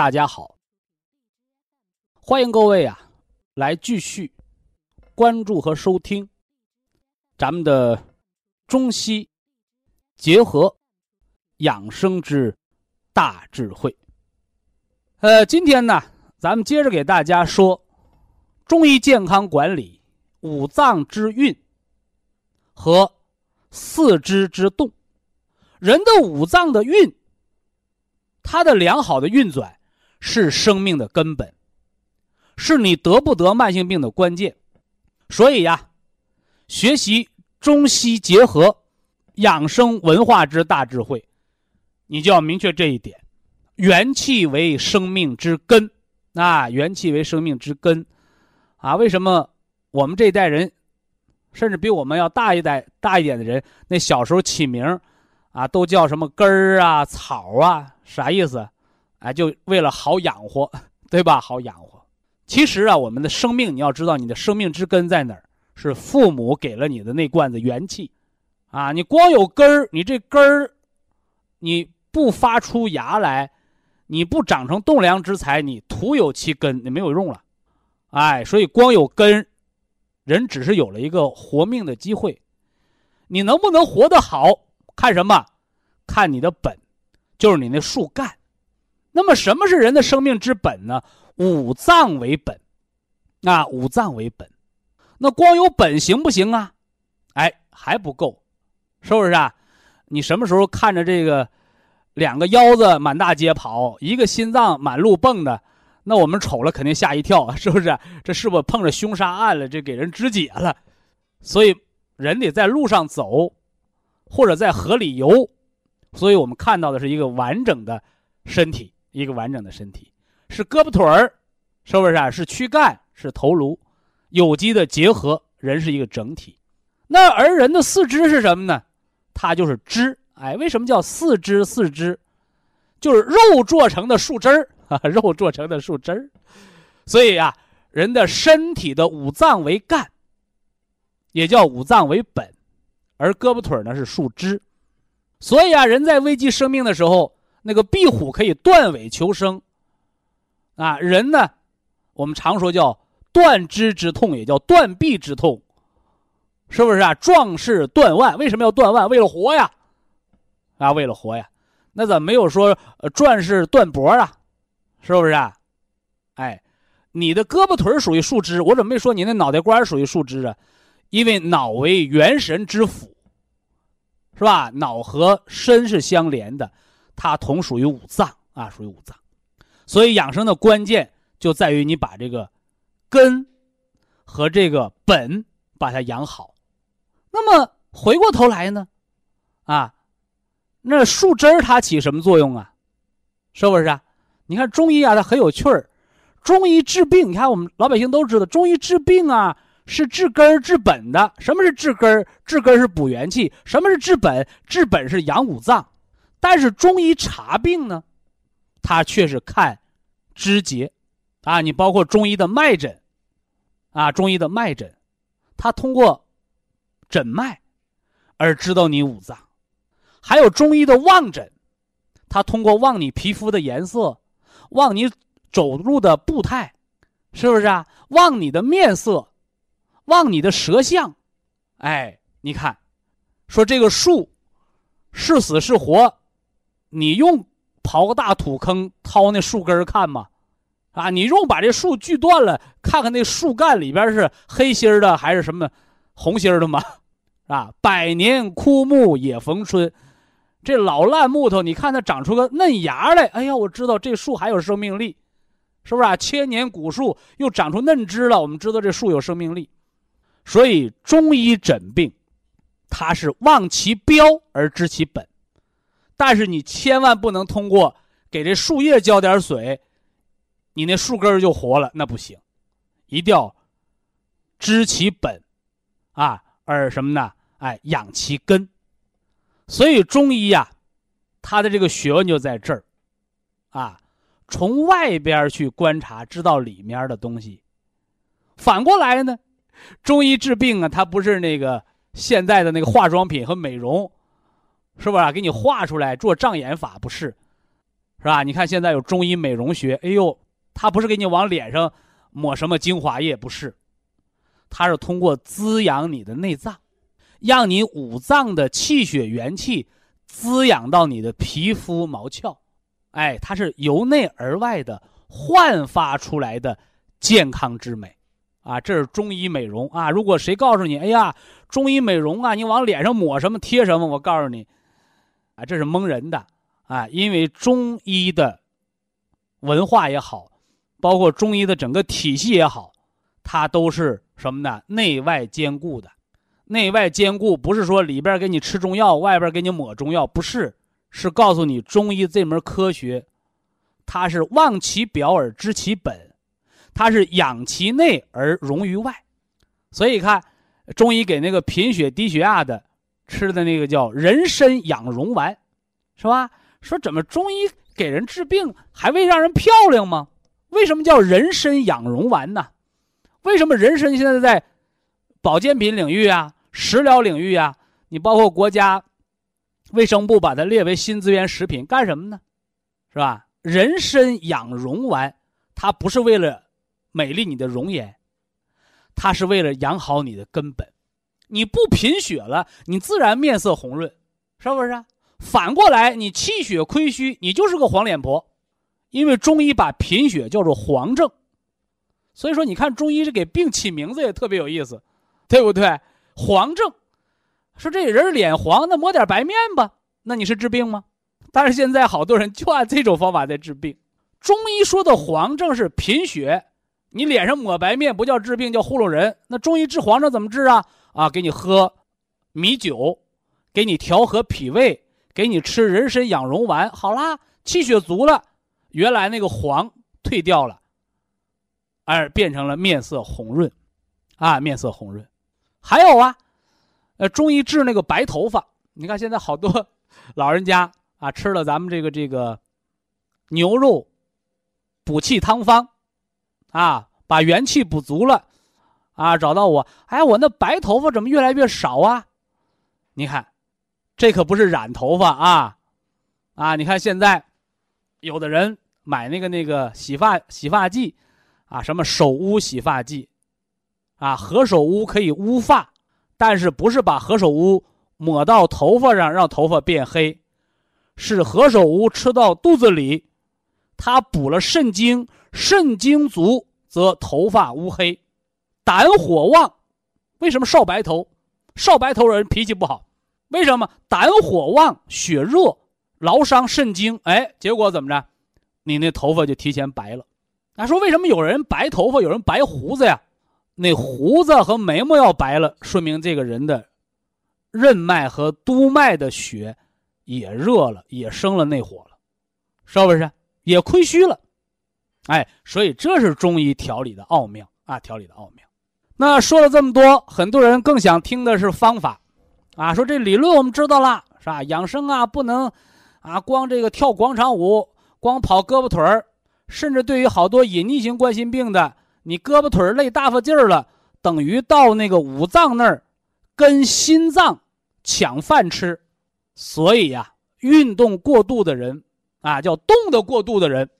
大家好，欢迎各位啊，来继续关注和收听咱们的中西结合养生之大智慧。呃，今天呢，咱们接着给大家说中医健康管理五脏之运和四肢之动。人的五脏的运，它的良好的运转。是生命的根本，是你得不得慢性病的关键。所以呀，学习中西结合养生文化之大智慧，你就要明确这一点：元气为生命之根啊！元气为生命之根啊！为什么我们这一代人，甚至比我们要大一代大一点的人，那小时候起名啊，都叫什么根儿啊、草啊？啥意思？哎，就为了好养活，对吧？好养活。其实啊，我们的生命，你要知道，你的生命之根在哪儿？是父母给了你的那罐子元气，啊，你光有根儿，你这根儿，你不发出芽来，你不长成栋梁之材，你徒有其根，你没有用了。哎，所以光有根，人只是有了一个活命的机会。你能不能活得好，看什么？看你的本，就是你那树干。那么，什么是人的生命之本呢？五脏为本，啊，五脏为本。那光有本行不行啊？哎，还不够，是不是啊？你什么时候看着这个两个腰子满大街跑，一个心脏满路蹦的，那我们瞅了肯定吓一跳，是不是？这是不是碰着凶杀案了？这给人肢解了。所以，人得在路上走，或者在河里游。所以我们看到的是一个完整的身体。一个完整的身体，是胳膊腿儿，是不是啊？是躯干，是头颅，有机的结合，人是一个整体。那而人的四肢是什么呢？它就是肢。哎，为什么叫四肢？四肢就是肉做成的树枝儿 啊，肉做成的树枝儿。所以啊，人的身体的五脏为干，也叫五脏为本，而胳膊腿儿呢是树枝。所以啊，人在危及生命的时候。那个壁虎可以断尾求生，啊，人呢，我们常说叫断肢之痛，也叫断臂之痛，是不是啊？壮士断腕，为什么要断腕？为了活呀，啊，为了活呀。那怎么没有说壮士断脖啊？是不是啊？哎，你的胳膊腿属于树枝，我怎么没说你那脑袋瓜属于树枝啊？因为脑为元神之府，是吧？脑和身是相连的。它同属于五脏啊，属于五脏，所以养生的关键就在于你把这个根和这个本把它养好。那么回过头来呢，啊，那树枝儿它起什么作用啊？是不是啊？你看中医啊，它很有趣儿。中医治病，你看我们老百姓都知道，中医治病啊是治根儿治本的。什么是治根儿？治根儿是补元气。什么是治本？治本是养五脏。但是中医查病呢，他却是看肢节，啊，你包括中医的脉诊，啊，中医的脉诊，他通过诊脉而知道你五脏；还有中医的望诊，他通过望你皮肤的颜色，望你走路的步态，是不是啊？望你的面色，望你的舌象，哎，你看，说这个树是死是活。你用刨个大土坑掏那树根看吗？啊，你用把这树锯断了，看看那树干里边是黑心的还是什么红心的吗？啊，百年枯木也逢春，这老烂木头，你看它长出个嫩芽来，哎呀，我知道这树还有生命力，是不是啊？千年古树又长出嫩枝了，我们知道这树有生命力。所以中医诊病，它是望其标而知其本，但是你千万不能通过给这树叶浇点水，你那树根就活了，那不行，一定要知其本，啊，而什么呢？哎，养其根，所以中医呀，它的这个学问就在这儿，啊，从外边去观察，知道里面的东西。反过来呢，中医治病啊，它不是那个现在的那个化妆品和美容，是不是啊？给你画出来做障眼法不是，是吧？你看现在有中医美容学，哎呦，它不是给你往脸上抹什么精华液，不是，它是通过滋养你的内脏。让你五脏的气血元气滋养到你的皮肤毛窍，哎，它是由内而外的焕发出来的健康之美，啊，这是中医美容啊。如果谁告诉你，哎呀，中医美容啊，你往脸上抹什么贴什么，我告诉你，啊，这是蒙人的啊。因为中医的文化也好，包括中医的整个体系也好，它都是什么呢？内外兼顾的。内外兼顾，不是说里边给你吃中药，外边给你抹中药，不是，是告诉你中医这门科学，它是望其表而知其本，它是养其内而容于外，所以看中医给那个贫血低血压的吃的那个叫人参养荣丸，是吧？说怎么中医给人治病还为让人漂亮吗？为什么叫人参养荣丸呢？为什么人参现在在保健品领域啊？食疗领域啊，你包括国家卫生部把它列为新资源食品，干什么呢？是吧？人参养容丸，它不是为了美丽你的容颜，它是为了养好你的根本。你不贫血了，你自然面色红润，是不是？反过来，你气血亏虚，你就是个黄脸婆，因为中医把贫血叫做黄症，所以说你看中医是给病起名字也特别有意思，对不对？黄症，说这人脸黄，那抹点白面吧。那你是治病吗？但是现在好多人就按这种方法在治病。中医说的黄症是贫血，你脸上抹白面不叫治病，叫糊弄人。那中医治黄症怎么治啊？啊，给你喝米酒，给你调和脾胃，给你吃人参养荣丸，好啦，气血足了，原来那个黄退掉了，而变成了面色红润，啊，面色红润。还有啊，呃，中医治那个白头发，你看现在好多 老人家啊，吃了咱们这个这个牛肉补气汤方，啊，把元气补足了，啊，找到我，哎，我那白头发怎么越来越少啊？你看，这可不是染头发啊，啊，你看现在有的人买那个那个洗发洗发剂，啊，什么手污洗发剂。啊，何首乌可以乌发，但是不是把何首乌抹到头发上让头发变黑，是何首乌吃到肚子里，它补了肾精，肾精足则头发乌黑。胆火旺，为什么少白头？少白头人脾气不好，为什么？胆火旺，血热，劳伤肾精，哎，结果怎么着？你那头发就提前白了。他说为什么有人白头发，有人白胡子呀？那胡子和眉毛要白了，说明这个人的任脉和督脉的血也热了，也生了内火了，是不是？也亏虚了，哎，所以这是中医调理的奥妙啊，调理的奥妙。那说了这么多，很多人更想听的是方法，啊，说这理论我们知道了，是吧？养生啊，不能啊，光这个跳广场舞，光跑胳膊腿儿，甚至对于好多隐匿性冠心病的。你胳膊腿儿累大发劲儿了，等于到那个五脏那儿，跟心脏抢饭吃，所以呀，运动过度的人，啊，叫动的过度的人，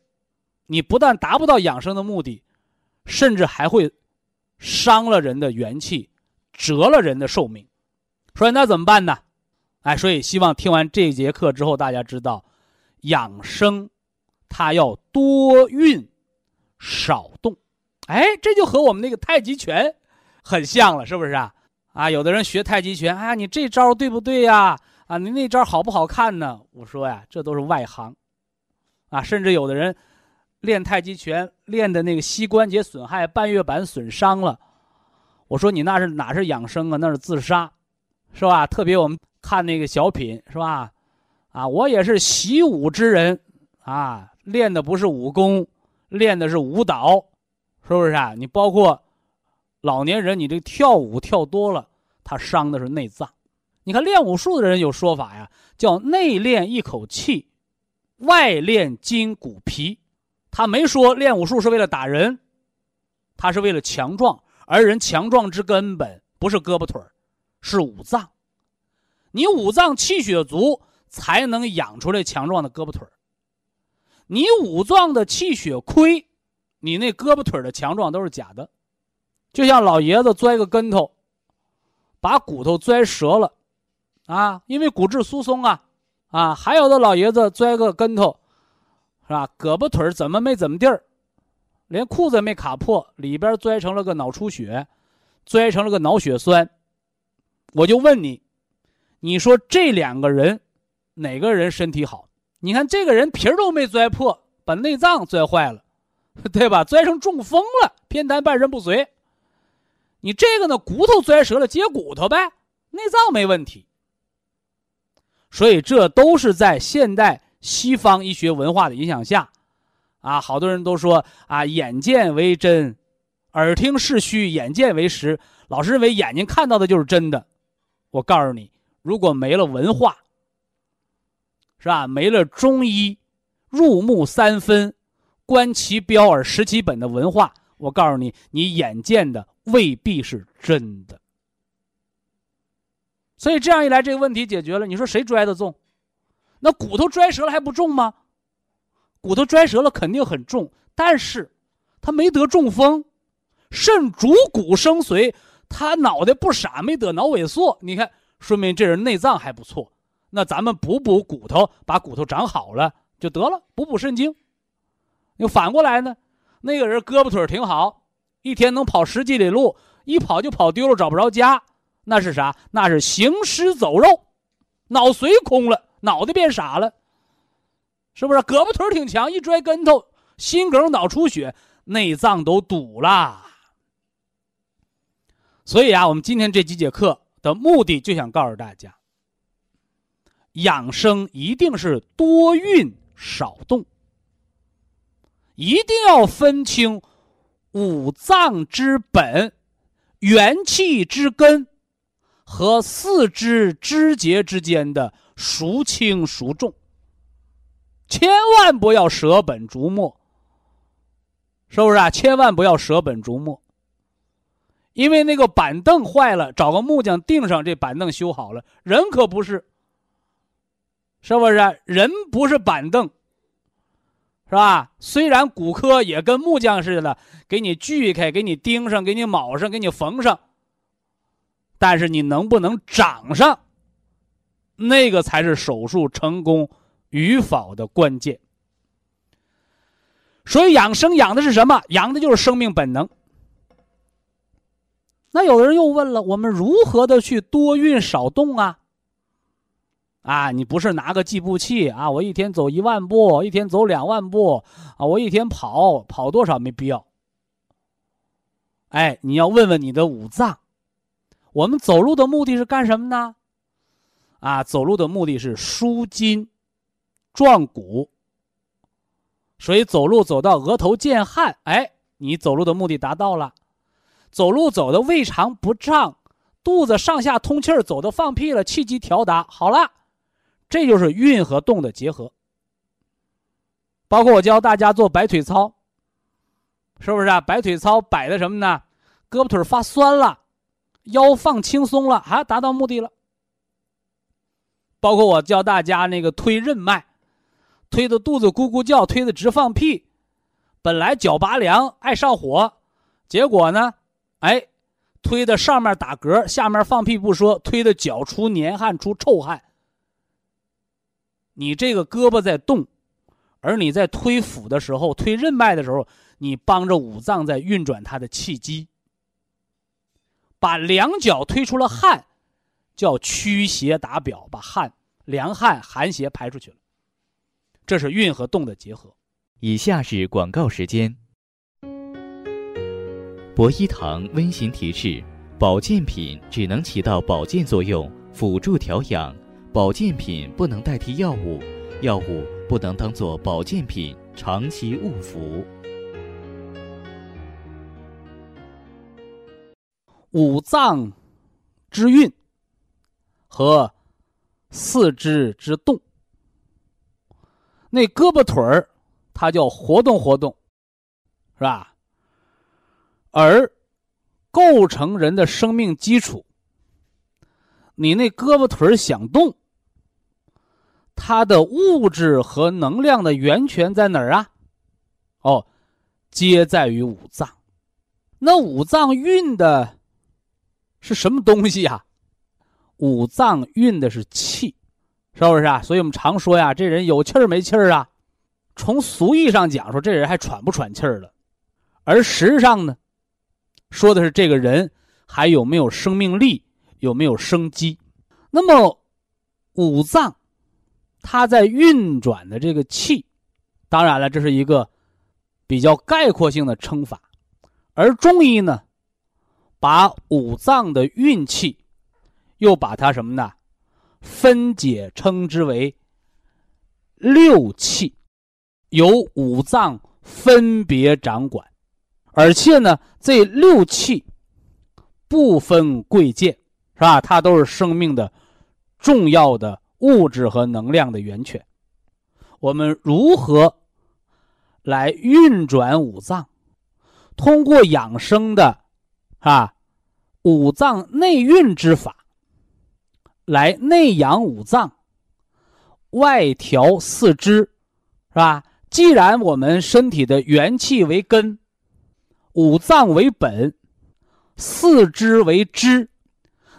你不但达不到养生的目的，甚至还会伤了人的元气，折了人的寿命。所以那怎么办呢？哎，所以希望听完这节课之后，大家知道，养生，它要多运。少动。哎，这就和我们那个太极拳很像了，是不是啊？啊，有的人学太极拳，啊，你这招对不对呀？啊，你那招好不好看呢？我说呀，这都是外行。啊，甚至有的人练太极拳练的那个膝关节损害、半月板损伤了。我说你那是哪是养生啊？那是自杀，是吧？特别我们看那个小品，是吧？啊，我也是习武之人，啊，练的不是武功，练的是舞蹈，是不是啊？你包括老年人，你这跳舞跳多了，他伤的是内脏。你看练武术的人有说法呀，叫内练一口气，外练筋骨皮。他没说练武术是为了打人，他是为了强壮。而人强壮之根本不是胳膊腿，是五脏。你五脏气血足，才能养出来强壮的胳膊腿。你五脏的气血亏，你那胳膊腿的强壮都是假的。就像老爷子摔个跟头，把骨头摔折了，啊，因为骨质疏松啊，啊，还有的老爷子摔个跟头，是吧？胳膊腿怎么没怎么地儿？连裤子没卡破，里边摔成了个脑出血，摔成了个脑血栓。我就问你，你说这两个人，哪个人身体好？你看这个人皮儿都没摔破，把内脏摔坏了，对吧？摔成中风了，偏瘫半身不遂。你这个呢，骨头摔折了，接骨头呗，内脏没问题。所以这都是在现代西方医学文化的影响下。啊，好多人都说啊，眼见为真，耳听是虚，眼见为实。老是认为眼睛看到的就是真的。我告诉你，如果没了文化，是吧？没了中医入木三分、观其标而识其本的文化，我告诉你，你眼见的未必是真的。所以这样一来，这个问题解决了。你说谁摔得重？那骨头摔折了还不重吗？骨头摔折了肯定很重，但是他没得中风，肾主骨生髓，他脑袋不傻，没得脑萎缩。你看，说明这人内脏还不错。那咱们补补骨头，把骨头长好了就得了，补补肾精。又反过来呢，那个人胳膊腿挺好，一天能跑十几里路，一跑就跑丢了，找不着家，那是啥？那是行尸走肉，脑髓空了，脑袋变傻了。是不是胳膊腿挺强，一摔跟头，心梗、脑出血，内脏都堵了。所以啊，我们今天这几节课的目的就想告诉大家：养生一定是多运少动，一定要分清五脏之本、元气之根和四肢肢节之间的孰轻孰重。千万不要舍本逐末，是不是啊？千万不要舍本逐末，因为那个板凳坏了，找个木匠钉上，这板凳修好了。人可不是，是不是？人不是板凳，是吧？虽然骨科也跟木匠似的，给你锯开，给你钉上，给你铆上，给你缝上，但是你能不能长上，那个才是手术成功。与否的关键，所以养生养的是什么？养的就是生命本能。那有的人又问了：我们如何的去多运少动啊？啊，你不是拿个计步器啊？我一天走一万步，一天走两万步啊？我一天跑跑多少？没必要。哎，你要问问你的五脏，我们走路的目的是干什么呢？啊，走路的目的是舒筋。壮骨，所以走路走到额头见汗，哎，你走路的目的达到了。走路走的胃肠不胀，肚子上下通气儿，走的放屁了，气机调达好了，这就是运和动的结合。包括我教大家做摆腿操，是不是啊？摆腿操摆的什么呢？胳膊腿发酸了，腰放轻松了，啊，达到目的了。包括我教大家那个推任脉。推的肚子咕咕叫，推的直放屁，本来脚拔凉爱上火，结果呢，哎，推的上面打嗝，下面放屁不说，推的脚出黏汗出臭汗。你这个胳膊在动，而你在推腹的时候、推任脉的时候，你帮着五脏在运转它的气机，把两脚推出了汗，叫驱邪打表，把汗、凉汗、寒邪排出去了。这是运和动的结合。以下是广告时间。博一堂温馨提示：保健品只能起到保健作用，辅助调养；保健品不能代替药物，药物不能当做保健品长期误服。五脏之运和四肢之动，那胳膊腿儿，它叫活动活动，是吧？而构成人的生命基础，你那胳膊腿想动，它的物质和能量的源泉在哪儿啊？哦，皆在于五脏。那五脏运的是什么东西呀？五脏运的是气，是不是啊？所以我们常说呀，这人有气儿没气儿啊？从俗义上讲，说这人还喘不喘气儿了，而实际上呢？说的是这个人还有没有生命力，有没有生机？那么五脏它在运转的这个气，当然了，这是一个比较概括性的称法。而中医呢，把五脏的运气又把它什么呢？分解称之为六气，由五脏分别掌管。而且呢，这六气不分贵贱，是吧？它都是生命的重要的物质和能量的源泉。我们如何来运转五脏？通过养生的啊五脏内运之法，来内养五脏，外调四肢，是吧？既然我们身体的元气为根。五脏为本，四肢为枝，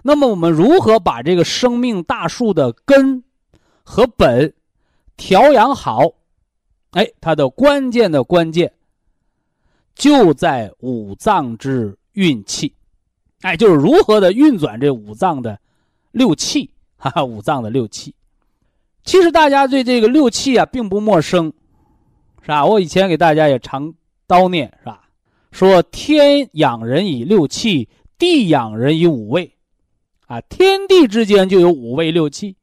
那么我们如何把这个生命大树的根和本调养好？哎，它的关键的关键就在五脏之运气，哎，就是如何的运转这五脏的六气，哈哈，五脏的六气。其实大家对这个六气啊并不陌生，是吧？我以前给大家也常叨念，是吧？说天养人以六气，地养人以五味，啊，天地之间就有五味六气，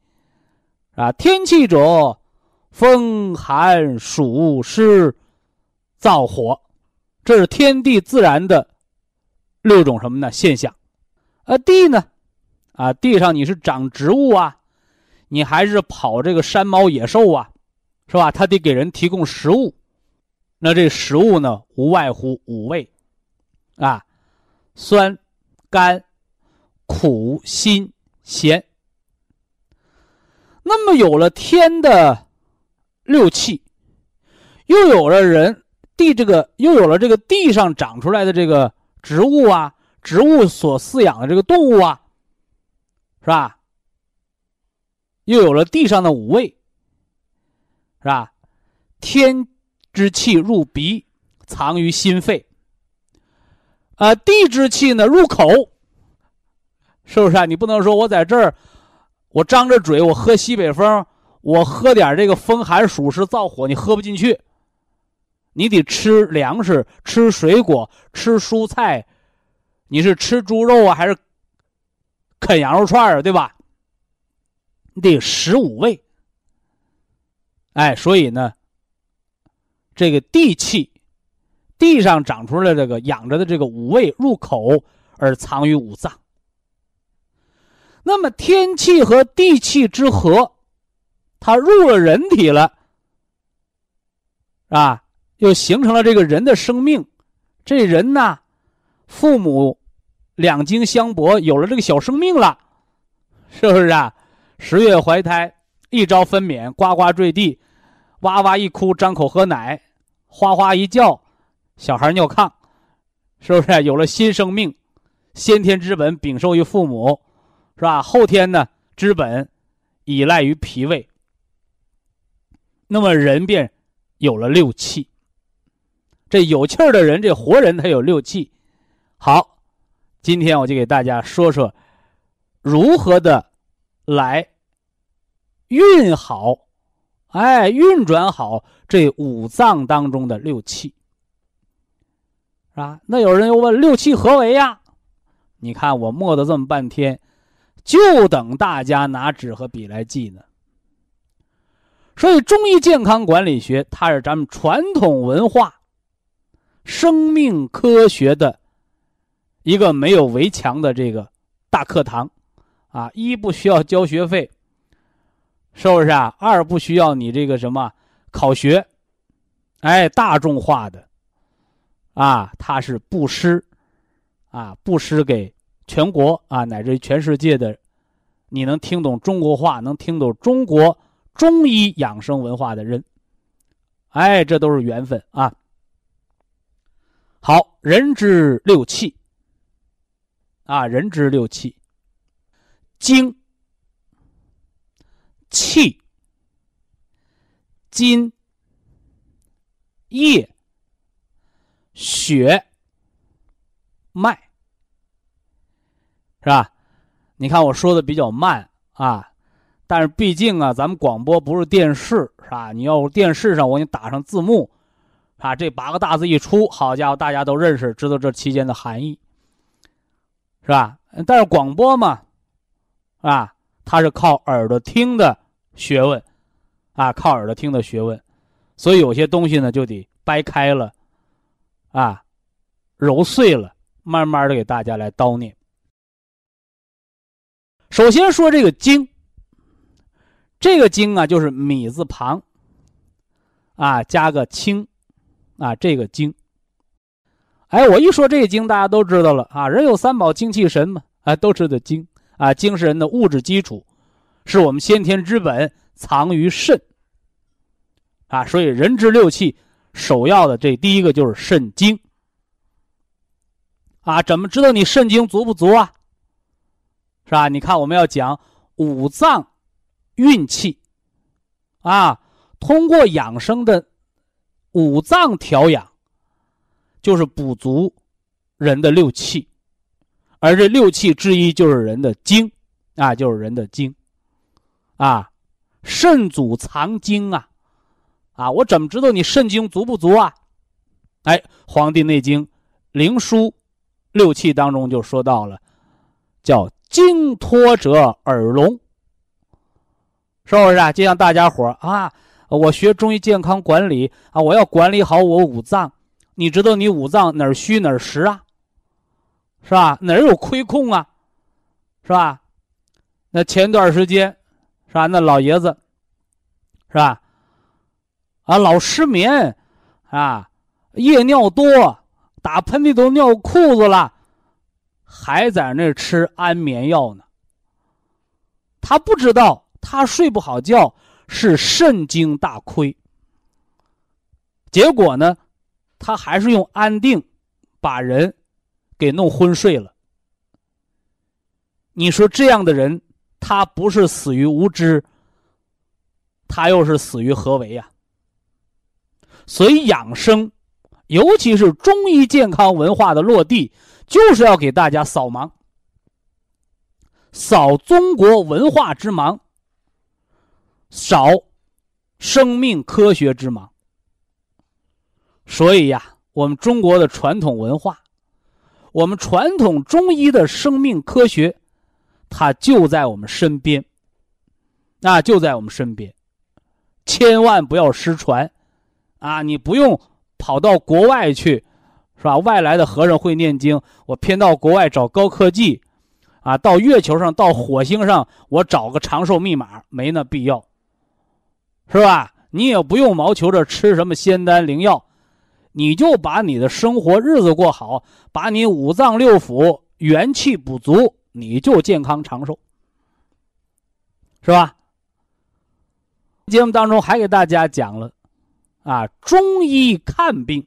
啊，天气者，风寒暑湿燥火，这是天地自然的六种什么呢现象？啊，地呢，啊，地上你是长植物啊，你还是跑这个山猫野兽啊，是吧？它得给人提供食物。那这食物呢，无外乎五味，啊，酸、甘、苦、辛、咸。那么有了天的六气，又有了人地这个，又有了这个地上长出来的这个植物啊，植物所饲养的这个动物啊，是吧？又有了地上的五味，是吧？天。之气入鼻，藏于心肺。啊，地之气呢入口，是不是啊？你不能说我在这儿，我张着嘴，我喝西北风，我喝点这个风寒暑湿燥火，你喝不进去。你得吃粮食，吃水果，吃蔬菜。你是吃猪肉啊，还是啃羊肉串啊？对吧？你得食五味。哎，所以呢。这个地气，地上长出来这个养着的这个五味入口而藏于五脏。那么天气和地气之和，它入了人体了，啊，又形成了这个人的生命。这人呢，父母两经相搏，有了这个小生命了，是不是啊？十月怀胎，一朝分娩，呱呱坠地，哇哇一哭，张口喝奶。哗哗一叫，小孩尿炕，是不是有了新生命？先天之本禀受于父母，是吧？后天呢，之本依赖于脾胃。那么人便有了六气。这有气儿的人，这活人他有六气。好，今天我就给大家说说如何的来运好，哎，运转好这五脏当中的六气，是吧？那有人又问六气何为呀？你看我磨的这么半天，就等大家拿纸和笔来记呢。所以，中医健康管理学它是咱们传统文化、生命科学的一个没有围墙的这个大课堂，啊，一不需要交学费，是不是啊？二不需要你这个什么考学，哎，大众化的，啊，它是布施，啊，布施给全国啊，乃至全世界的，你能听懂中国话，能听懂中国。中医养生文化的人，哎，这都是缘分啊。好，人之六气啊，人之六气，精、气、筋、液、血、脉，是吧？你看我说的比较慢啊。但是毕竟啊，咱们广播不是电视，是吧？你要电视上我给你打上字幕，啊，这八个大字一出，好家伙，大家都认识，知道这期间的含义，是吧？但是广播嘛，啊，它是靠耳朵听的学问，啊，靠耳朵听的学问，所以有些东西呢就得掰开了，啊，揉碎了，慢慢的给大家来叨念。首先说这个经。这个经啊，就是米字旁，啊，加个清，啊，这个经。哎，我一说这个经，大家都知道了啊。人有三宝，精气神嘛，啊，都知道精啊，精是人的物质基础，是我们先天之本，藏于肾。啊，所以人之六气，首要的这第一个就是肾精。啊，怎么知道你肾精足不足啊？是吧？你看我们要讲五脏。运气，啊，通过养生的五脏调养，就是补足人的六气，而这六气之一就是人的精，啊，就是人的精，啊，肾主藏精啊，啊，我怎么知道你肾精足不足啊？哎，《黄帝内经·灵枢·六气》当中就说到了，叫精脱者耳聋。是不是啊？就像大家伙啊，我学中医健康管理啊，我要管理好我五脏。你知道你五脏哪儿虚哪儿实啊？是吧？哪儿有亏空啊？是吧？那前段时间，是吧？那老爷子，是吧？啊，老失眠，啊，夜尿多，打喷嚏都尿裤子了，还在那吃安眠药呢。他不知道。他睡不好觉，是肾精大亏。结果呢，他还是用安定把人给弄昏睡了。你说这样的人，他不是死于无知，他又是死于何为呀？所以养生，尤其是中医健康文化的落地，就是要给大家扫盲，扫中国文化之盲。扫生命科学之盲，所以呀，我们中国的传统文化，我们传统中医的生命科学，它就在我们身边，那就在我们身边，千万不要失传，啊，你不用跑到国外去，是吧？外来的和尚会念经，我偏到国外找高科技，啊，到月球上、到火星上，我找个长寿密码，没那必要。是吧？你也不用毛求着吃什么仙丹灵药，你就把你的生活日子过好，把你五脏六腑元气补足，你就健康长寿，是吧？节目当中还给大家讲了，啊，中医看病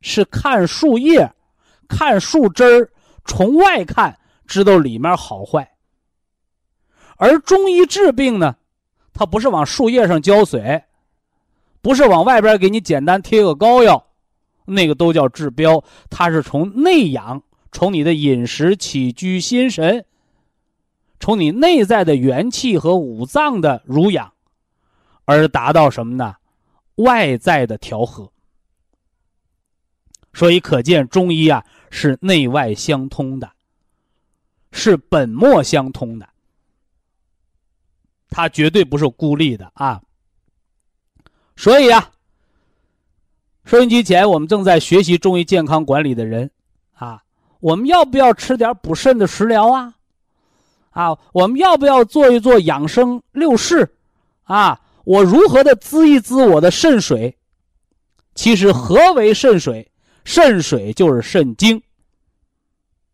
是看树叶、看树枝儿，从外看知道里面好坏，而中医治病呢？它不是往树叶上浇水，不是往外边给你简单贴个膏药，那个都叫治标。它是从内养，从你的饮食起居心神，从你内在的元气和五脏的濡养，而达到什么呢？外在的调和。所以可见中医啊是内外相通的，是本末相通的。它绝对不是孤立的啊。所以啊，收音机前我们正在学习中医健康管理的人啊，我们要不要吃点补肾的食疗啊？啊，我们要不要做一做养生六式？啊，我如何的滋一滋我的肾水？其实何为肾水？肾水就是肾精。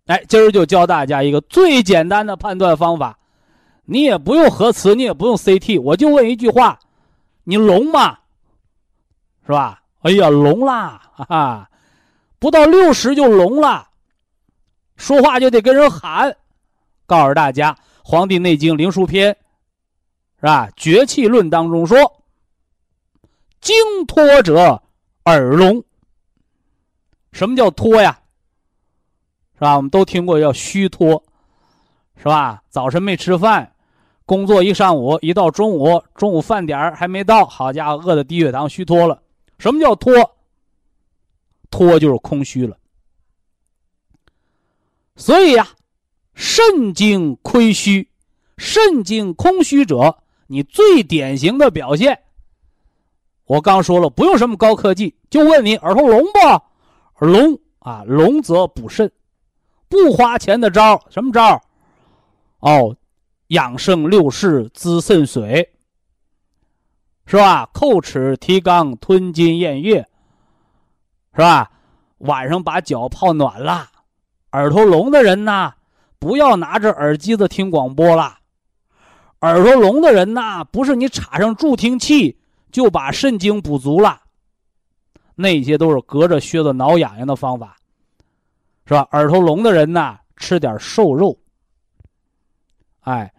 哎，今儿就教大家一个最简单的判断方法，你也不用核磁，你也不用 CT，我就问一句话：你聋吗？是吧？哎呀，聋啦！哈哈，不到六十就聋了，说话就得跟人喊。告诉大家，《黄帝内经·灵枢篇》是吧？《绝气论》当中说：“精脱者耳聋。”什么叫脱呀？是吧？我们都听过叫虚脱，是吧？早晨没吃饭，工作一上午，一到中午，中午饭点还没到，好家伙，饿的低血糖，虚脱了。什么叫脱？脱就是空虚了。所以呀，肾精亏虚，肾精空虚者，你最典型的表现。我刚说了，不用什么高科技，就问你耳朵聋不？聋啊，聋则补肾，不花钱的招什么招哦，养生六式滋肾水。是吧？叩齿提肛，吞金咽月，是吧？晚上把脚泡暖了。耳朵聋的人呐，不要拿着耳机子听广播了。耳朵聋的人呐，不是你插上助听器就把肾精补足了，那些都是隔着靴子挠痒痒的方法，是吧？耳朵聋的人呐，吃点瘦肉。哎，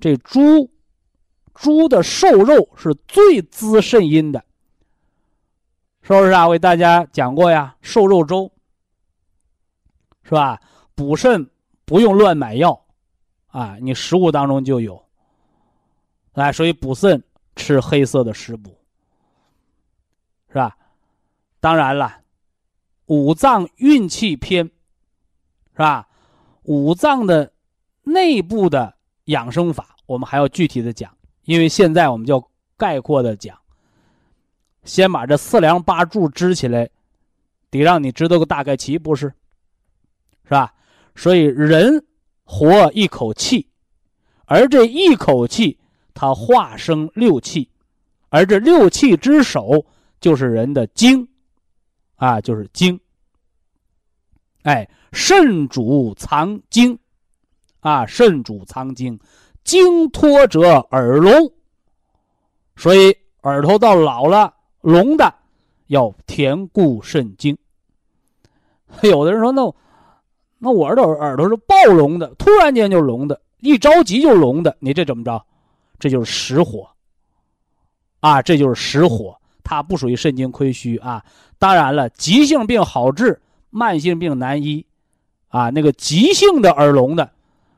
这猪。猪的瘦肉是最滋肾阴的，是不是啊？我给大家讲过呀，瘦肉粥，是吧？补肾不用乱买药，啊，你食物当中就有，哎，所以补肾吃黑色的食补，是吧？当然了，五脏运气篇，是吧？五脏的内部的养生法，我们还要具体的讲。因为现在我们就概括的讲，先把这四梁八柱支起来，得让你知道个大概齐，不是？是吧？所以人活一口气，而这一口气它化生六气，而这六气之首就是人的精，啊，就是精。哎，肾主藏精，啊，肾主藏精。精脱者耳聋，所以耳朵到老了聋的，要填固肾精。有的人说：“那那我耳朵耳朵是暴聋的，突然间就聋的，一着急就聋的，你这怎么着？这就是实火啊！这就是实火，它不属于肾精亏虚啊。当然了，急性病好治，慢性病难医啊。那个急性的耳聋的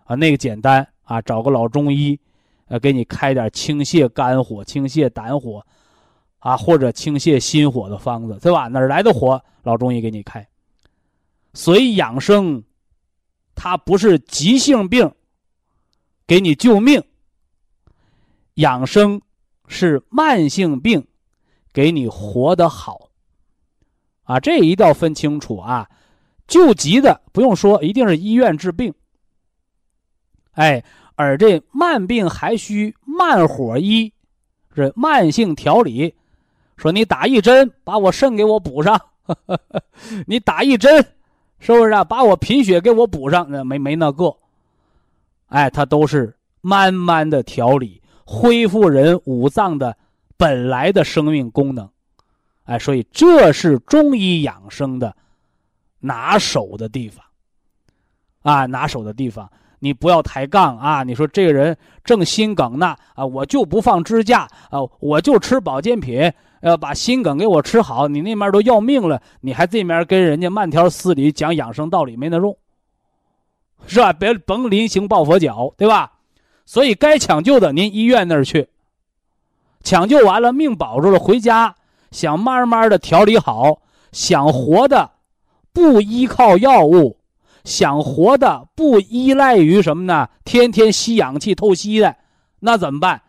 啊，那个简单。”啊，找个老中医，呃，给你开点清泻肝火、清泻胆火，啊，或者清泻心火的方子，对吧？哪来的火？老中医给你开。所以养生，它不是急性病，给你救命。养生是慢性病，给你活得好。啊，这一定要分清楚啊！救急的不用说，一定是医院治病。哎，而这慢病还需慢火医，是慢性调理。说你打一针，把我肾给我补上；你打一针，是不是啊？把我贫血给我补上？那没没那个。哎，它都是慢慢的调理，恢复人五脏的本来的生命功能。哎，所以这是中医养生的拿手的地方，啊，拿手的地方。你不要抬杠啊！你说这个人正心梗呢啊，我就不放支架啊，我就吃保健品，呃，把心梗给我吃好，你那面都要命了，你还这面跟人家慢条斯理讲养生道理没那用，是吧？别甭临行抱佛脚，对吧？所以该抢救的您医院那儿去，抢救完了命保住了，回家想慢慢的调理好，想活的不依靠药物，想活的不依赖于什么呢？天天吸氧气透析的，那怎么办？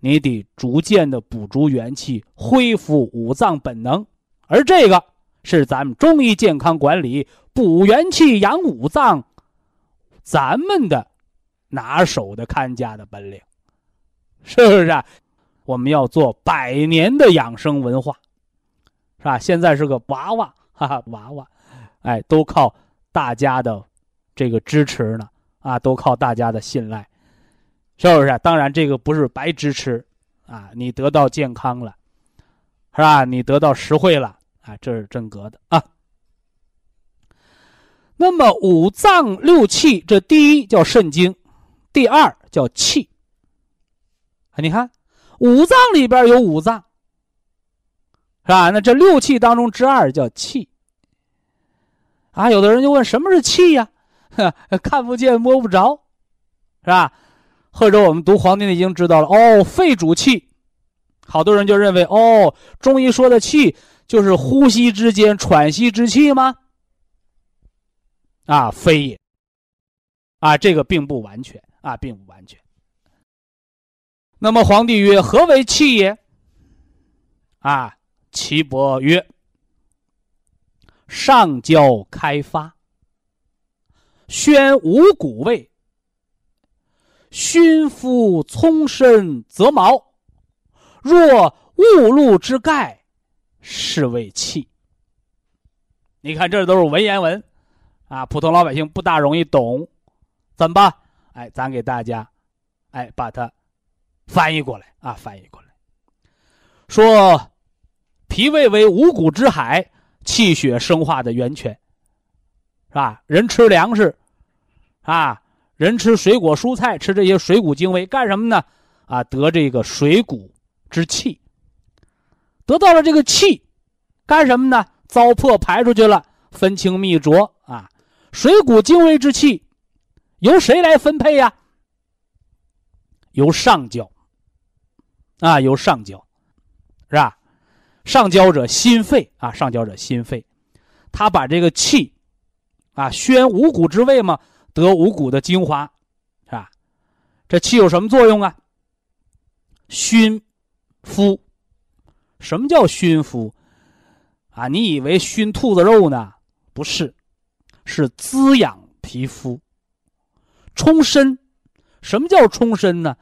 你得逐渐的补足元气，恢复五脏本能，而这个是咱们中医健康管理补元气、养五脏，咱们的拿手的看家的本领，是不是？啊？我们要做百年的养生文化，是吧？现在是个娃娃，哈哈，娃娃，哎，都靠大家的这个支持呢，啊，都靠大家的信赖。是不是？当然，这个不是白支持，啊，你得到健康了，是吧？你得到实惠了，啊，这是真格的啊。那么五脏六气，这第一叫肾经，第二叫气。啊，你看，五脏里边有五脏，是吧？那这六气当中之二叫气。啊，有的人就问，什么是气呀？看不见摸不着，是吧？或者我们读《黄帝内经》知道了哦，肺主气，好多人就认为哦，中医说的气就是呼吸之间喘息之气吗？啊，非也。啊，这个并不完全啊，并不完全。那么皇帝曰：“何为气也？”啊，岐伯曰：“上焦开发，宣五谷味。”熏肤葱身则毛，若雾露之盖，是为气。你看，这都是文言文，啊，普通老百姓不大容易懂，怎么办？哎，咱给大家，哎，把它翻译过来啊，翻译过来，说，脾胃为五谷之海，气血生化的源泉，是吧？人吃粮食，啊。人吃水果蔬菜，吃这些水谷精微干什么呢？啊，得这个水谷之气。得到了这个气，干什么呢？糟粕排出去了，分清泌浊啊。水谷精微之气，由谁来分配呀？由上焦。啊，由上焦，是吧？上焦者心肺啊，上焦者心肺，他把这个气，啊，宣五谷之味嘛。得五谷的精华，是吧？这气有什么作用啊？熏肤。什么叫熏肤？啊，你以为熏兔子肉呢？不是，是滋养皮肤、充身。什么叫充身呢？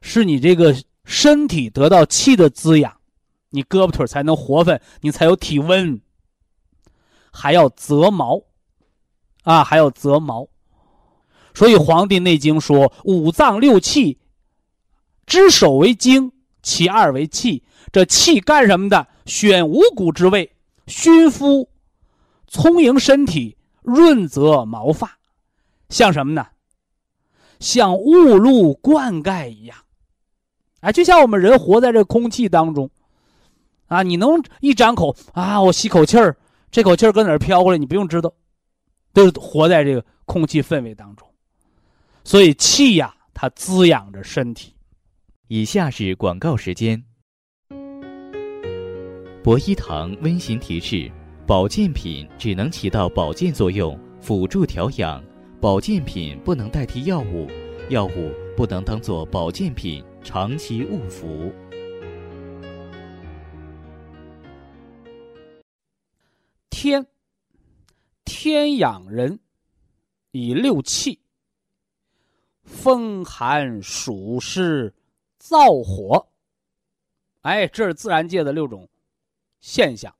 是你这个身体得到气的滋养，你胳膊腿才能活泛，你才有体温。还要择毛，啊，还要择毛。所以《黄帝内经》说：“五脏六气，之首为精，其二为气。这气干什么的？选五谷之味，熏肤，充盈身体，润泽毛发，像什么呢？像雾露灌溉一样。哎，就像我们人活在这空气当中，啊，你能一张口啊，我吸口气儿，这口气儿搁哪儿飘过来？你不用知道，都活在这个空气氛围当中。”所以气呀，它滋养着身体。以下是广告时间。博一堂温馨提示：保健品只能起到保健作用，辅助调养；保健品不能代替药物，药物不能当做保健品长期误服。天，天养人，以六气。风寒暑湿燥火，哎，这是自然界的六种现象。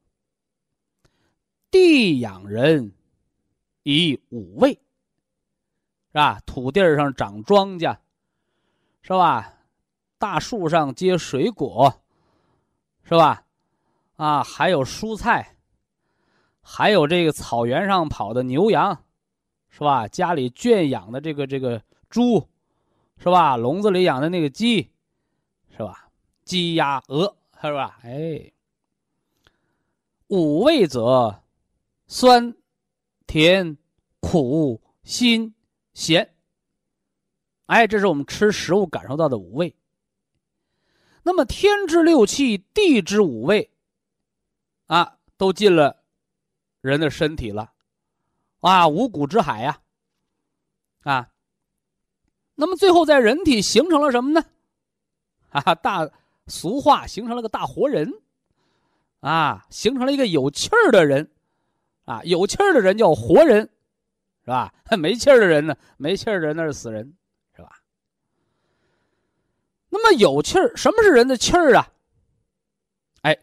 地养人以五味，是吧？土地上长庄稼，是吧？大树上结水果，是吧？啊，还有蔬菜，还有这个草原上跑的牛羊，是吧？家里圈养的这个这个。猪，是吧？笼子里养的那个鸡，是吧？鸡鸭鹅，是吧？哎，五味者，酸、甜、苦、辛、咸。哎，这是我们吃食物感受到的五味。那么天之六气，地之五味，啊，都进了人的身体了，啊，五谷之海呀，啊，那么最后在人体形成了什么呢？啊，大俗话形成了个大活人，啊，形成了一个有气儿的人，啊，有气儿的人叫活人，是吧？没气儿的人呢？没气儿的人那是死人。是吧那么有气儿，什么是人的气儿啊？哎，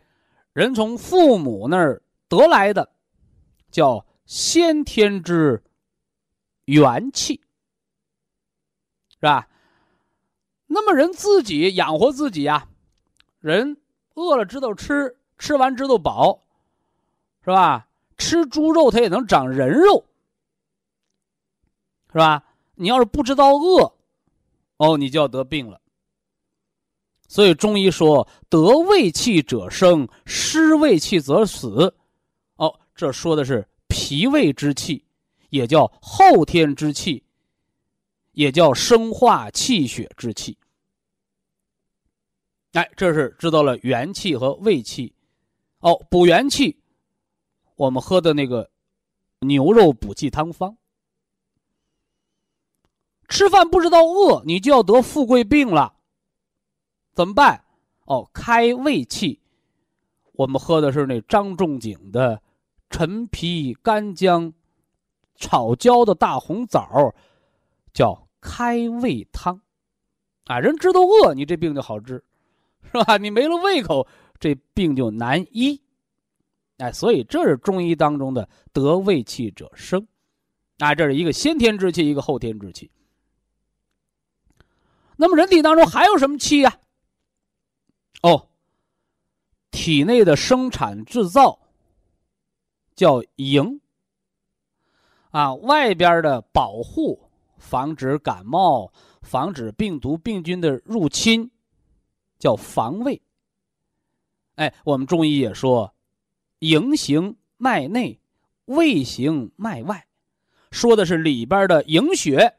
人从父母那儿得来的，叫先天之元气，是吧？那么人自己养活自己呀，人饿了知道吃，吃完知道饱，是吧？吃猪肉它也能长人肉，是吧？你要是不知道饿，哦，你就要得病了。所以中医说得胃气者生，失胃气则死。这说的是脾胃之气，也叫后天之气，也叫生化气血之气。哎，这是知道了元气和胃气。哦，补元气，我们喝的那个牛肉补气汤方。吃饭不知道饿，你就要得富贵病了。怎么办？哦，开胃气。我们喝的是那张仲景的陈皮干姜炒焦的大红枣，叫开胃汤。啊，人知道饿，你这病就好治，是吧？你没了胃口，这病就难医。哎，所以这是中医当中的得胃气者生。啊，这是一个先天之气，一个后天之气。那么人体当中还有什么气呀？哦，体内的生产制造叫营啊，外边的保护，防止感冒、防止病毒病菌的入侵，叫防卫。哎，我们中医也说，营行脉内，卫行脉外，说的是里边的营血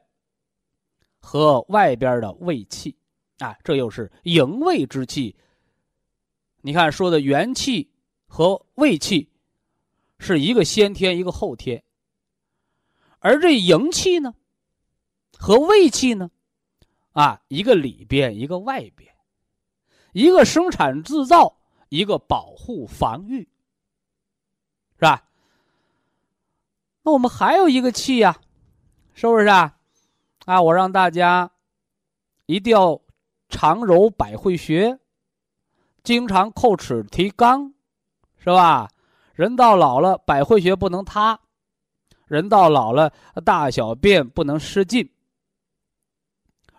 和外边的卫气啊，这又是营卫之气。你看，说的元气和胃气是一个先天，一个后天，而这营气呢，和胃气呢，啊，一个里边，一个外边，一个生产制造，一个保护防御，是吧？那我们还有一个气呀，是不是啊？啊，我让大家一定要常揉百会穴。经常叩齿提肛，是吧？人到老了，百会穴不能塌；人到老了，大小便不能失禁；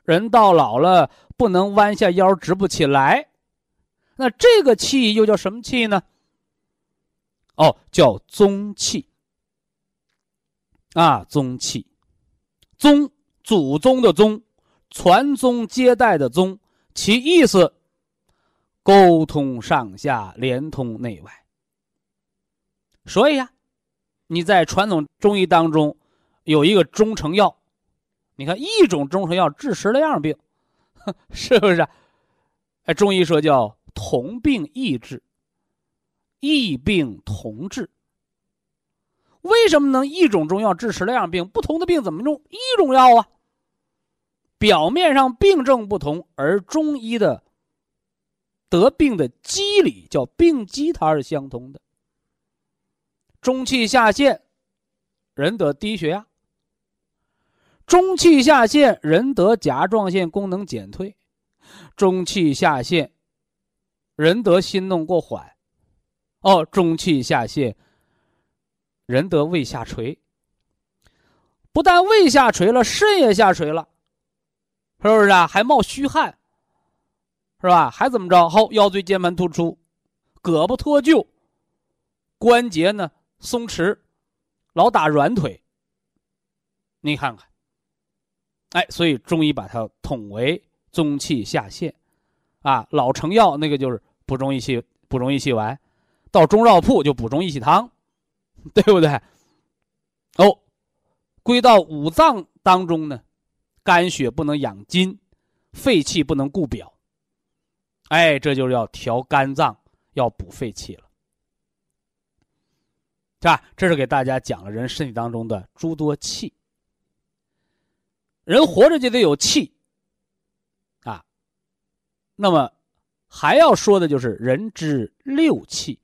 人到老了，不能弯下腰直不起来。那这个气又叫什么气呢？哦，叫宗气。啊，宗气，宗祖宗的宗，传宗接代的宗，其意思。沟通上下，连通内外。所以呀，你在传统中医当中有一个中成药，你看一种中成药治十来样病，是不是？哎，中医说叫同病异治，异病同治。为什么能一种中药治十来样病？不同的病怎么用一种药啊？表面上病症不同，而中医的。得病的机理叫病机，它是相同的。中气下陷，人得低血压；中气下陷，人得甲状腺功能减退；中气下陷，人得心动过缓；哦，中气下陷，人得胃下垂。不但胃下垂了，肾也下垂了，是不是啊？还冒虚汗。是吧？还怎么着？好，腰椎间盘突出，胳膊脱臼，关节呢松弛，老打软腿。你看看，哎，所以中医把它统为中气下陷，啊，老成药那个就是补中益气补中益气丸，到中药铺就补中益气汤，对不对？哦，归到五脏当中呢，肝血不能养筋，肺气不能固表。哎，这就是要调肝脏，要补肺气了，是吧？这是给大家讲了人身体当中的诸多气。人活着就得有气，啊，那么还要说的就是人之六气。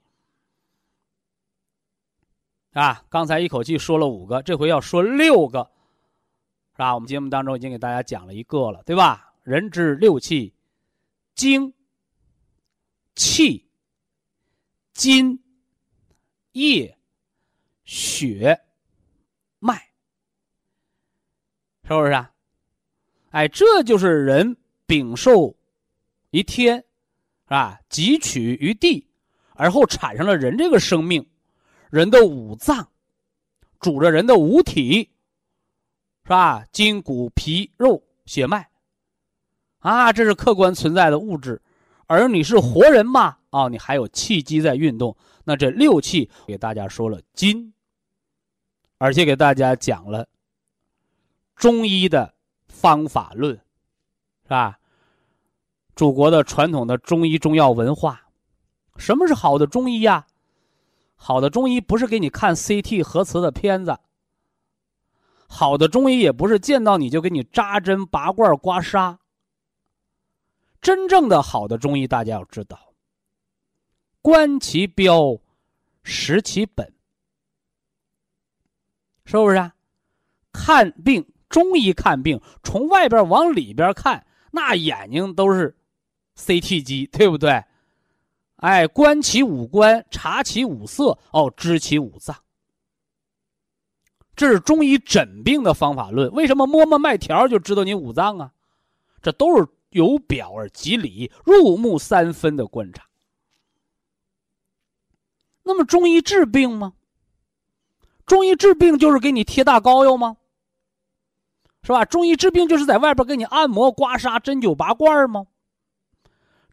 啊，刚才一口气说了五个，这回要说六个，是吧？我们节目当中已经给大家讲了一个了，对吧？人之六气：精、气、筋、液、血、脉，是不是啊？哎，这就是人禀受于天，是吧？汲取于地，而后产生了人这个生命。人的五脏，主着人的五体，是吧？筋骨皮肉血脉，啊，这是客观存在的物质。而你是活人嘛？啊，你还有气机在运动。那这六气给大家说了筋，而且给大家讲了中医的方法论，是吧？祖国的传统的中医中药文化，什么是好的中医呀？好的中医不是给你看 CT 核磁的片子，好的中医也不是见到你就给你扎针拔罐刮痧。真正的好的中医，大家要知道，观其标，识其本，是不是？看病，中医看病从外边往里边看，那眼睛都是 CT 机，对不对？哎，观其五官，察其五色，哦，知其五脏。这是中医诊病的方法论。为什么摸摸脉条就知道你五脏啊？这都是由表而及里，入木三分的观察。那么中医治病吗？中医治病就是给你贴大膏药吗？是吧？中医治病就是在外边给你按摩、刮痧、针灸、拔罐吗？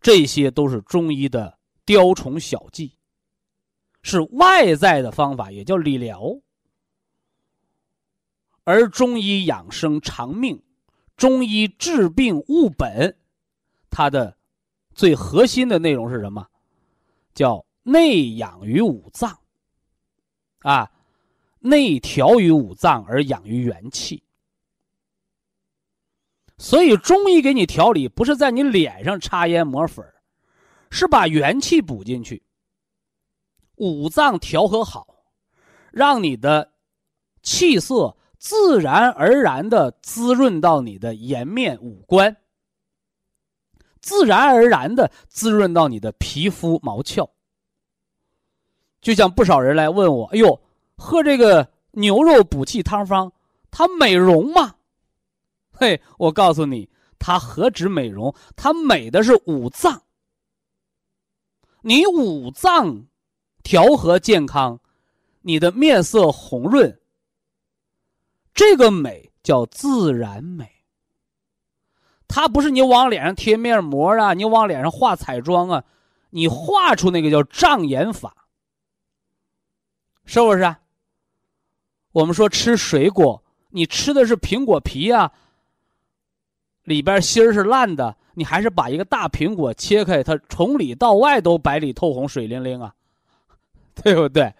这些都是中医的。雕虫小技，是外在的方法，也叫理疗。而中医养生长命，中医治病务本，它的最核心的内容是什么？叫内养于五脏，啊，内调于五脏而养于元气。所以中医给你调理，不是在你脸上擦烟抹粉是把元气补进去，五脏调和好，让你的气色自然而然的滋润到你的颜面五官，自然而然的滋润到你的皮肤毛窍。就像不少人来问我：“哎呦，喝这个牛肉补气汤方，它美容吗？”嘿，我告诉你，它何止美容，它美的是五脏。你五脏调和健康，你的面色红润，这个美叫自然美。它不是你往脸上贴面膜啊，你往脸上画彩妆啊，你画出那个叫障眼法，是不是啊？我们说吃水果，你吃的是苹果皮啊，里边芯儿是烂的。你还是把一个大苹果切开，它从里到外都白里透红、水灵灵啊，对不对？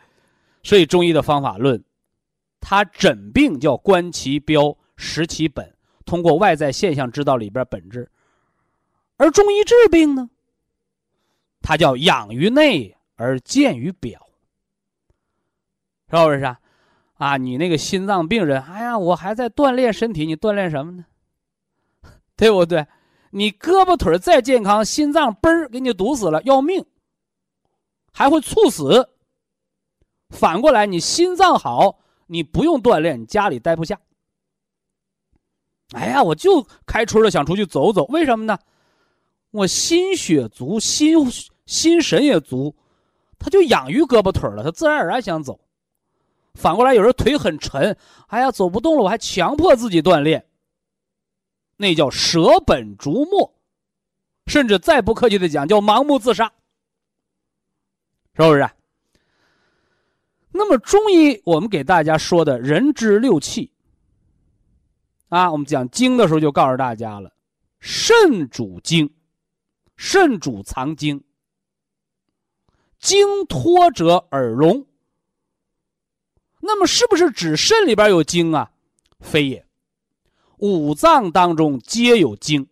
所以中医的方法论，它诊病叫观其标、识其本，通过外在现象知道里边本质；而中医治病呢，它叫养于内而见于表，是不是啊？啊，你那个心脏病人，哎呀，我还在锻炼身体，你锻炼什么呢？对不对？你胳膊腿再健康，心脏嘣儿给你堵死了，要命，还会猝死。反过来，你心脏好，你不用锻炼，你家里待不下。哎呀，我就开春了，想出去走走，为什么呢？我心血足，心心神也足，他就养于胳膊腿了，他自然而然想走。反过来，有人腿很沉，哎呀，走不动了，我还强迫自己锻炼。那叫舍本逐末，甚至再不客气的讲，叫盲目自杀，是不是？那么中医我们给大家说的人之六气啊，我们讲经的时候就告诉大家了，肾主精，肾主藏精，精脱者耳聋。那么是不是指肾里边有精啊？非也，五脏当中皆有精。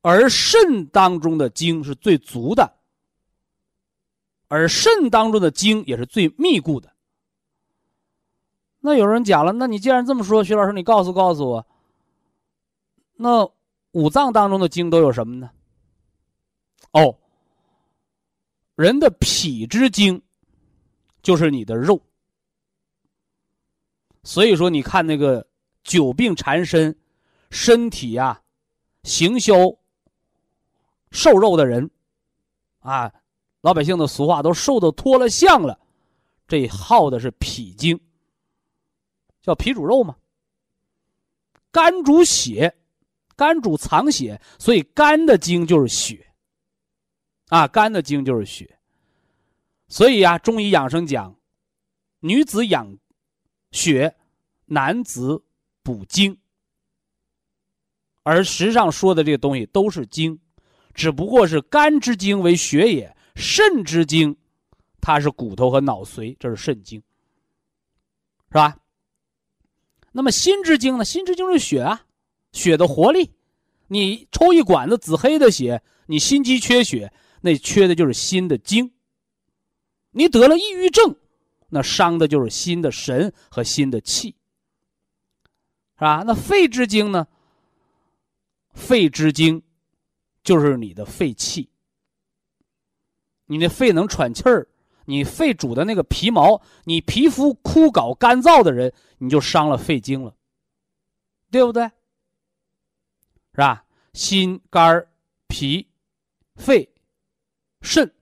而肾当中的精是最足的，而肾当中的精也是最密固的。那有人讲了，那你既然这么说，徐老师，你告诉告诉我，那五脏当中的精都有什么呢？哦，人的脾之精就是你的肉。所以说，你看那个久病缠身、身体呀、行销。瘦肉的人，啊，老百姓的俗话都瘦的脱了相了，这耗的是脾经，叫脾主肉嘛。肝主血，肝主藏血，所以肝的精就是血。啊，肝的精就是血。所以呀，中医养生讲，女子养血，男子补精。而实际上说的这个东西都是精。只不过是肝之精为血也，肾之精，它是骨头和脑髓，这是肾精，是吧？那么心之精呢？心之精是血啊，血的活力。你抽一管子紫黑的血，你心肌缺血，那缺的就是心的精。你得了抑郁症，那伤的就是心的神和心的气，是吧？那肺之精呢？肺之精。就是你的肺气，你的肺能喘气儿，你肺主的那个皮毛，你皮肤枯槁干燥的人，你就伤了肺经了，对不对？是吧？心、肝、脾、肺、肾，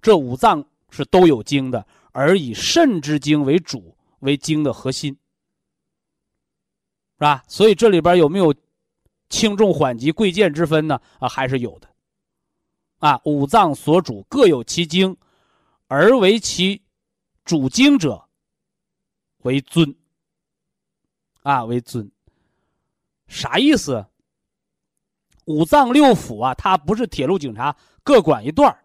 这五脏是都有精的，而以肾之精为主，为精的核心，是吧？所以这里边有没有？轻重缓急贵贱之分呢？啊，还是有的。啊，五脏所主各有其精，而为其主精者为尊。啊，为尊。啥意思？五脏六腑啊，它不是铁路警察各管一段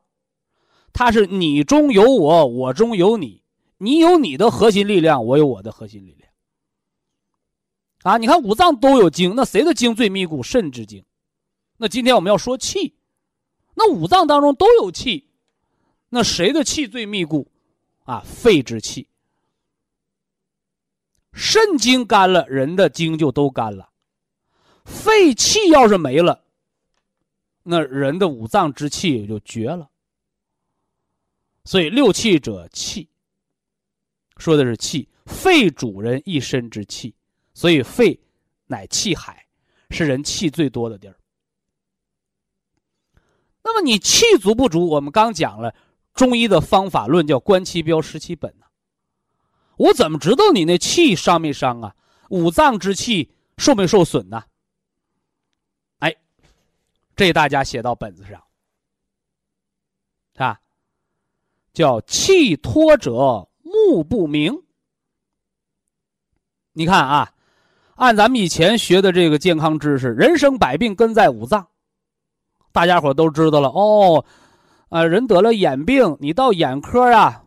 它是你中有我，我中有你，你有你的核心力量，我有我的核心力量。啊，你看五脏都有精，那谁的精最密固？肾之精。那今天我们要说气，那五脏当中都有气，那谁的气最密固？啊，肺之气。肾精干了，人的精就都干了。肺气要是没了，那人的五脏之气也就绝了。所以六气者气，说的是气，肺主人一身之气。所以肺乃气海，是人气最多的地儿。那么你气足不足？我们刚讲了中医的方法论，叫观其标，识其本呢。我怎么知道你那气伤没伤啊？五脏之气受没受损呢？哎，这大家写到本子上，啊，叫气脱者目不明。你看啊。按咱们以前学的这个健康知识，人生百病根在五脏，大家伙都知道了哦。啊，人得了眼病，你到眼科啊，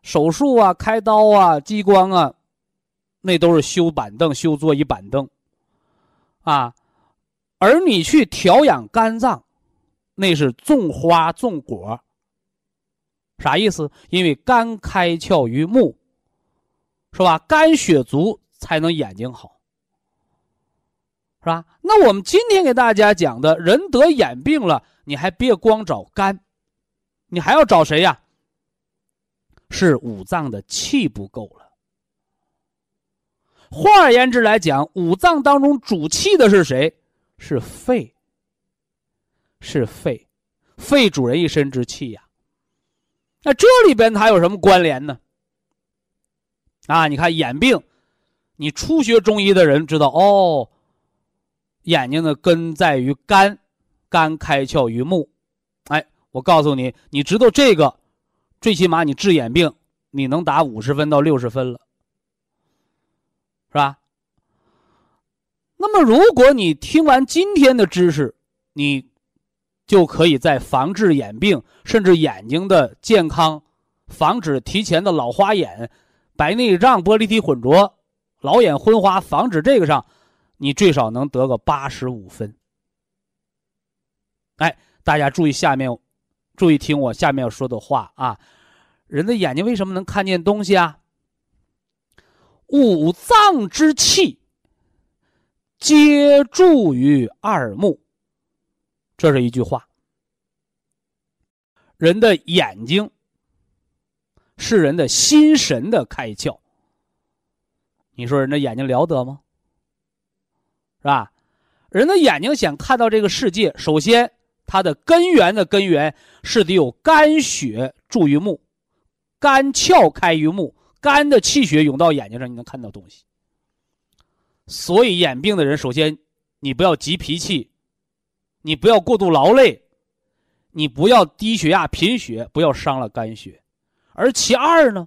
手术啊，开刀啊，激光啊，那都是修板凳、修座椅板凳，啊，而你去调养肝脏，那是种花种果。啥意思？因为肝开窍于目，是吧？肝血足才能眼睛好。是吧？那我们今天给大家讲的人得眼病了，你还别光找肝，你还要找谁呀？是五脏的气不够了。换而言之来讲，五脏当中主气的是谁？是肺。是肺，肺主人一身之气呀。那这里边它有什么关联呢？啊，你看眼病，你初学中医的人知道哦。眼睛的根在于肝，肝开窍于目。哎，我告诉你，你知道这个，最起码你治眼病，你能打五十分到六十分了，是吧？那么，如果你听完今天的知识，你就可以在防治眼病，甚至眼睛的健康，防止提前的老花眼、白内障、玻璃体混浊、老眼昏花，防止这个上，你最少能得个八十五分。哎，大家注意下面，注意听我下面要说的话啊！人的眼睛为什么能看见东西啊？五脏之气皆注于二目，这是一句话。人的眼睛是人的心神的开窍。你说人的眼睛了得吗？是吧？人的眼睛想看到这个世界，首先。它的根源的根源是得有肝血注于目，肝窍开于目，肝的气血涌到眼睛上，你能看到东西。所以眼病的人，首先你不要急脾气，你不要过度劳累，你不要低血压贫血，不要伤了肝血。而其二呢，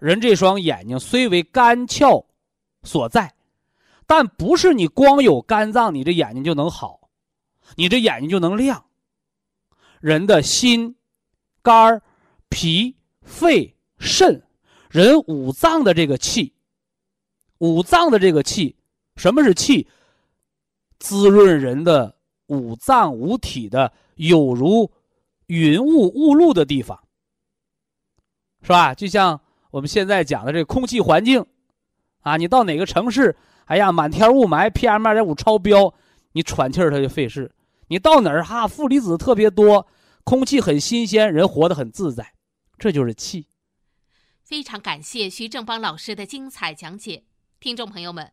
人这双眼睛虽为肝窍所在，但不是你光有肝脏，你这眼睛就能好。你这眼睛就能亮。人的心、肝、脾、肺、肾，人五脏的这个气，五脏的这个气，什么是气？滋润人的五脏五体的，有如云雾雾露的地方，是吧？就像我们现在讲的这空气环境，啊，你到哪个城市，哎呀，满天雾霾，PM 二点五超标，你喘气儿它就费事。你到哪儿哈？负离子特别多，空气很新鲜，人活得很自在，这就是气。非常感谢徐正邦老师的精彩讲解，听众朋友们，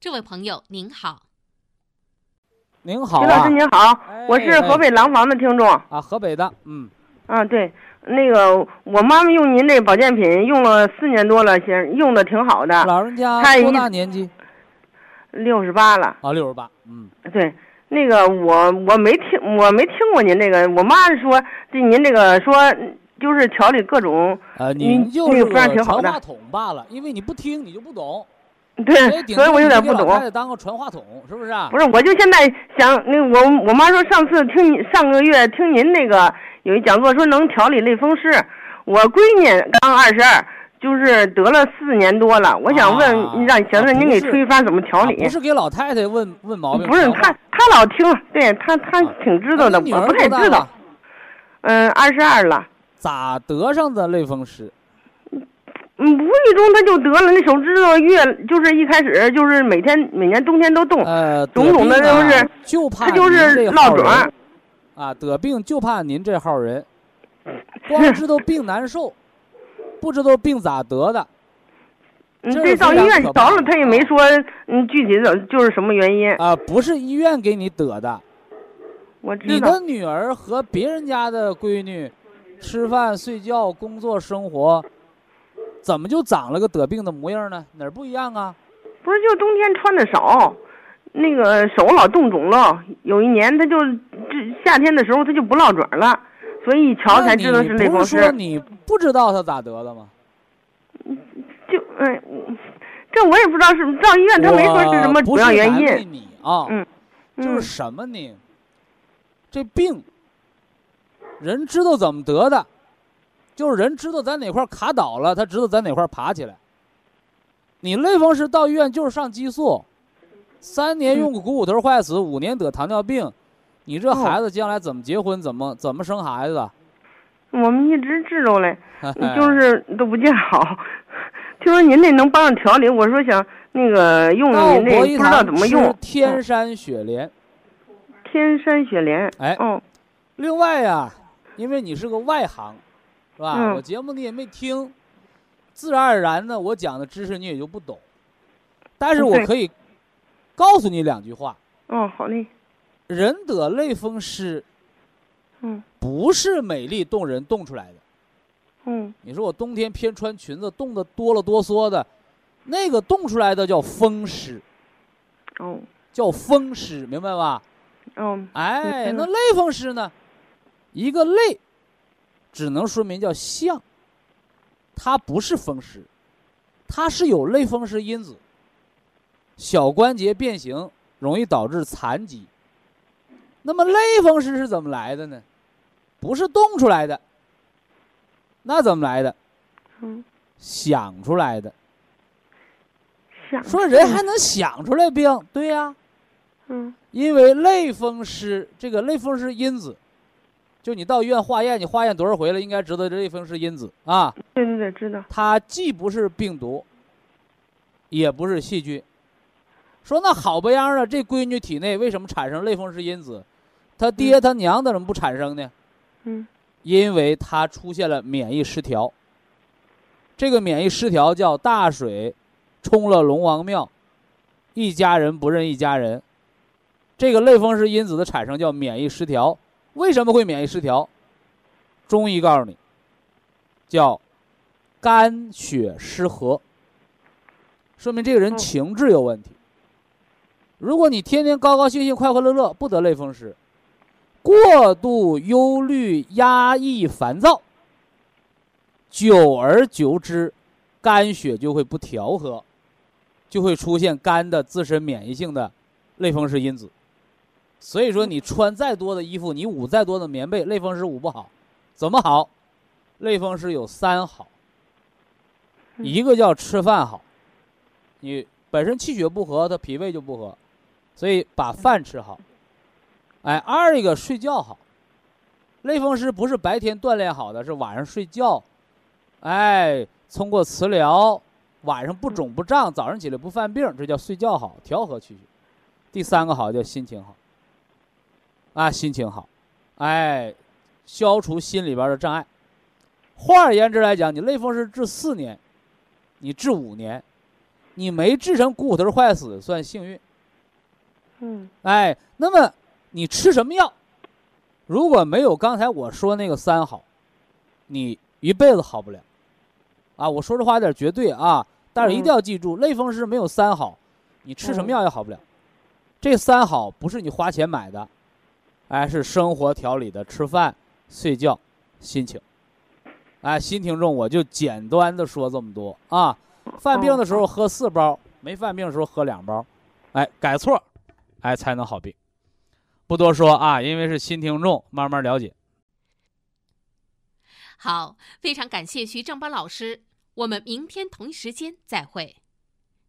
这位朋友您好。您好，徐老师您好，我是河北廊坊的听众啊，河北的，嗯，啊对，那个我妈妈用您这保健品用了四年多了，先用的挺好的。老人家多大年纪？六十八了。啊，六十八，嗯，对。那个我我没听我没听过您这个，我妈说这您这个说就是调理各种呃，您就是个传话筒罢了，因为你不听你就不懂。对，所以我有点不懂。还得当个传话筒，是不是？不是，我就现在想那我我妈说上次听你上个月听您那个有一讲座说能调理类风湿，我闺女刚二十二。就是得了四年多了，我想问，让想让您给出一方怎么调理？不是给老太太问问毛病。不是她，她老听，对她她挺知道的，我不太知道。嗯，二十二了。咋得上的类风湿？嗯，无意中他就得了，那手指头越就是一开始就是每天每年冬天都冻，呃，种种的就是，他就是落肿。啊，得病就怕您这号人，光知道病难受。不知道病咋得的，你，这到医院找了，他也没说，嗯，具体的就是什么原因啊？不是医院给你得的，我知道。你的女儿和别人家的闺女，吃饭、睡觉、工作、生活，怎么就长了个得病的模样呢？哪儿不一样啊？不是，就冬天穿的少，那个手老冻肿了。有一年，他就这夏天的时候，他就不落肿了。所以一瞧才知道是类风湿。不是说你不知道他咋得的吗？就哎，这我也不知道是到医院他没说是什么主要原因。你啊，嗯，就是什么呢？这病，人知道怎么得的，就是人知道在哪块卡倒了，他知道在哪块爬起来。你类风湿到医院就是上激素，三年用个股骨头坏死，五年得糖尿病。你这孩子将来怎么结婚？怎么怎么生孩子？我们一直治着嘞，就是都不见好。听说您那能帮着调理，我说想那个用您那不知道怎么用。天山雪莲。天山雪莲。哎。嗯。另外呀，因为你是个外行，是吧？嗯我节目你也没听，自然而然的，我讲的知识你也就不懂。但是我可以告诉你两句话：哦，好嘞，人得类风湿嗯不是美丽动人冻出来的。嗯你说我冬天偏穿裙子，冻得哆了哆嗦的，那个冻出来的叫风湿，哦叫风湿，明白吧？哦哎，嗯那类风湿呢？一个类，只能说明叫象，它不是风湿，它是有类风湿因子，小关节变形容易导致残疾。那么类风湿是怎么来的呢？不是冻出来的，那怎么来的？嗯，想出来的。想说人还能想出来病？对呀、嗯因为类风湿这个类风湿因子，就你到医院化验，你化验多少回了，应该知道这类风湿因子啊，对对对，知道，它既不是病毒，也不是细菌。说那好不样的，这闺女体内为什么产生类风湿因子？她爹她娘怎么不产生呢？嗯因为她出现了免疫失调。这个免疫失调叫大水冲了龙王庙，一家人不认一家人。这个类风湿因子的产生叫免疫失调。为什么会免疫失调？中医告诉你，叫肝血失和，说明这个人哦情志有问题。如果你天天高高兴兴、快快乐乐，不得类风湿；过度忧虑、压抑、烦躁，久而久之，肝血就会不调和，就会出现肝的自身免疫性的类风湿因子。所以说，你穿再多的衣服，你捂再多的棉被，类风湿捂不好，怎么好？类风湿有三好，嗯。一个叫吃饭好，你本身气血不和，它脾胃就不和，所以把饭吃好。哎，二一个睡觉好，类风湿不是白天锻炼好的，是晚上睡觉，哎，通过磁疗，晚上不肿不胀，早上起来不犯病，这叫睡觉好，调和气血。第三个好叫心情好，啊，心情好，哎，消除心里边的障碍。换而言之来讲，你类风湿治四年，你治五年，你没治成股骨头坏死算幸运。嗯哎，那么你吃什么药？如果没有刚才我说那个三好，你一辈子好不了。啊，我说这话有点绝对啊，但是一定要记住，类风湿没有三好，你吃什么药也好不了。这三好不是你花钱买的，哎，是生活调理的，吃饭、睡觉、心情。哎，新听众，我就简单的说这么多啊。犯病的时候喝四包，没犯病的时候喝两包，哎，改错，哎，才能好病。不多说啊，因为是新听众，慢慢了解。好，非常感谢徐正邦老师，我们明天同一时间再会。